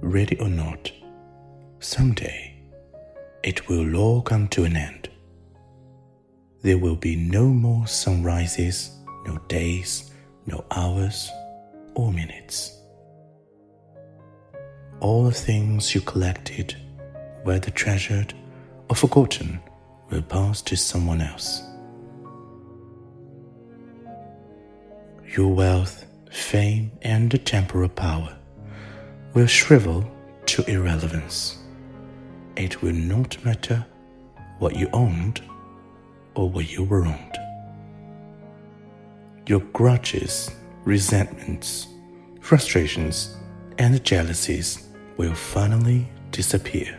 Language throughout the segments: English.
ready or not, someday it will all come to an end. There will be no more sunrises, no days, no hours or minutes. All the things you collected, whether treasured or forgotten, will pass to someone else. Your wealth, fame, and temporal power will shrivel to irrelevance. It will not matter what you owned or what you were owned. Your grudges, resentments, frustrations, and jealousies will finally disappear.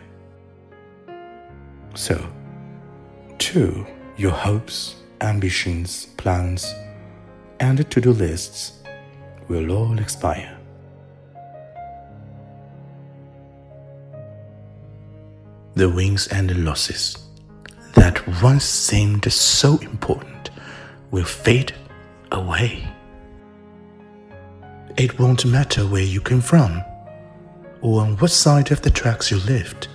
So, too, your hopes, ambitions, plans, and to do lists will all expire. The wins and the losses that once seemed so important will fade away. It won't matter where you came from or on what side of the tracks you lived.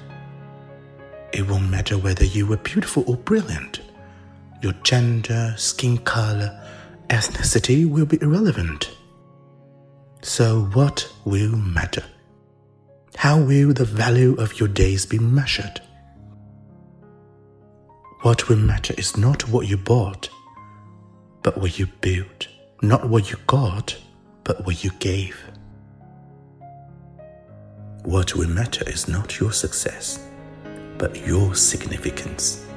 It won't matter whether you were beautiful or brilliant. Your gender, skin color, ethnicity will be irrelevant. So, what will matter? How will the value of your days be measured? What will matter is not what you bought, but what you built, not what you got, but what you gave. What will matter is not your success, but your significance.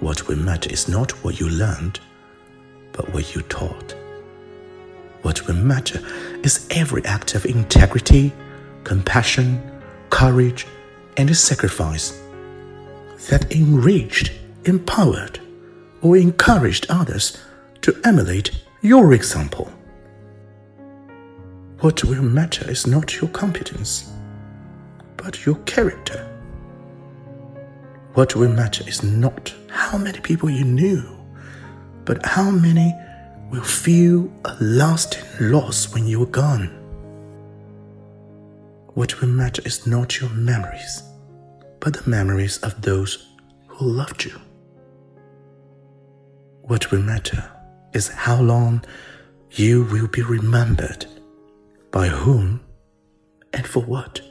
What will matter is not what you learned, but what you taught. What will matter is every act of integrity, compassion, courage, and a sacrifice that enriched, empowered, or encouraged others to emulate your example. What will matter is not your competence, but your character. What will matter is not how many people you knew, but how many will feel a lasting loss when you are gone. What will matter is not your memories, but the memories of those who loved you. What will matter is how long you will be remembered, by whom, and for what.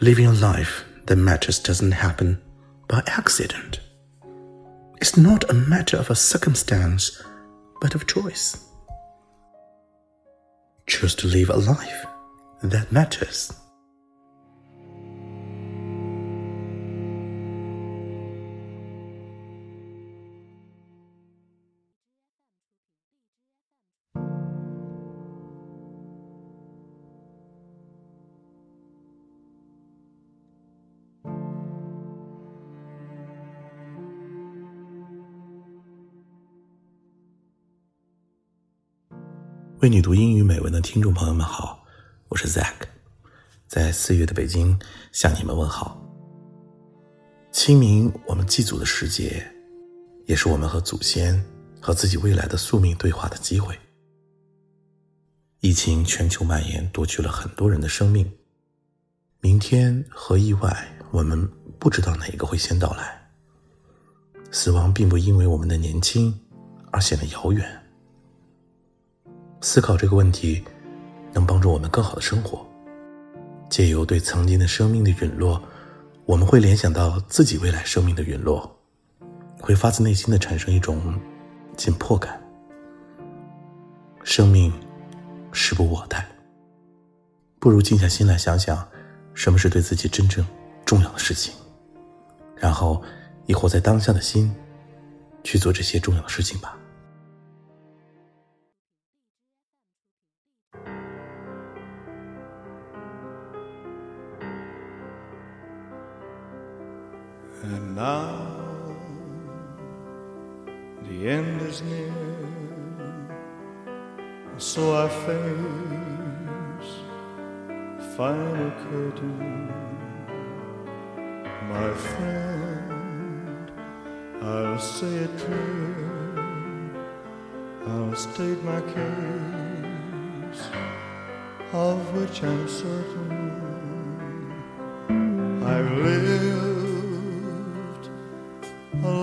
Living a life that matters doesn't happen by accident. It's not a matter of a circumstance, but of choice. Choose to live a life that matters. 为你读英语美文的听众朋友们好，我是 Zack，在四月的北京向你们问好。清明，我们祭祖的时节，也是我们和祖先、和自己未来的宿命对话的机会。疫情全球蔓延，夺去了很多人的生命。明天和意外，我们不知道哪一个会先到来。死亡并不因为我们的年轻而显得遥远。思考这个问题，能帮助我们更好的生活。借由对曾经的生命的陨落，我们会联想到自己未来生命的陨落，会发自内心的产生一种紧迫感。生命时不我待，不如静下心来想想，什么是对自己真正重要的事情，然后以活在当下的心去做这些重要的事情吧。Now the end is near, so I face final curtain, my friend. I'll say it clear, I'll state my case. of which I'm certain I've lived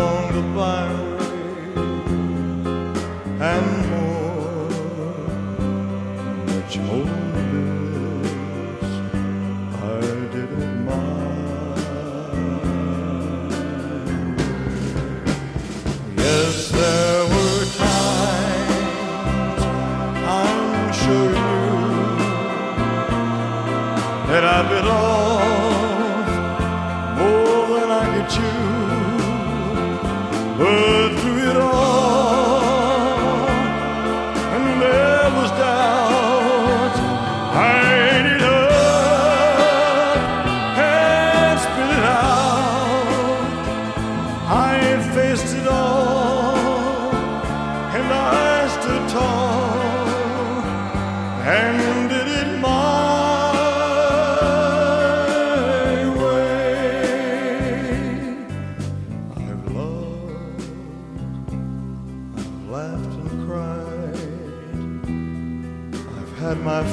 along the byway, and more, much more this, I did it my Yes,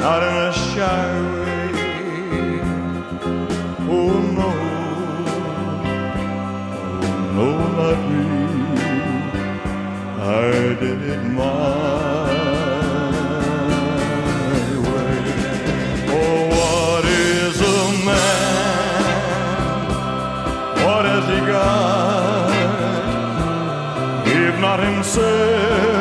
not in a shy way. Oh no, oh no, not me. I did it my way. Oh, what is a man? What has he got? If not himself,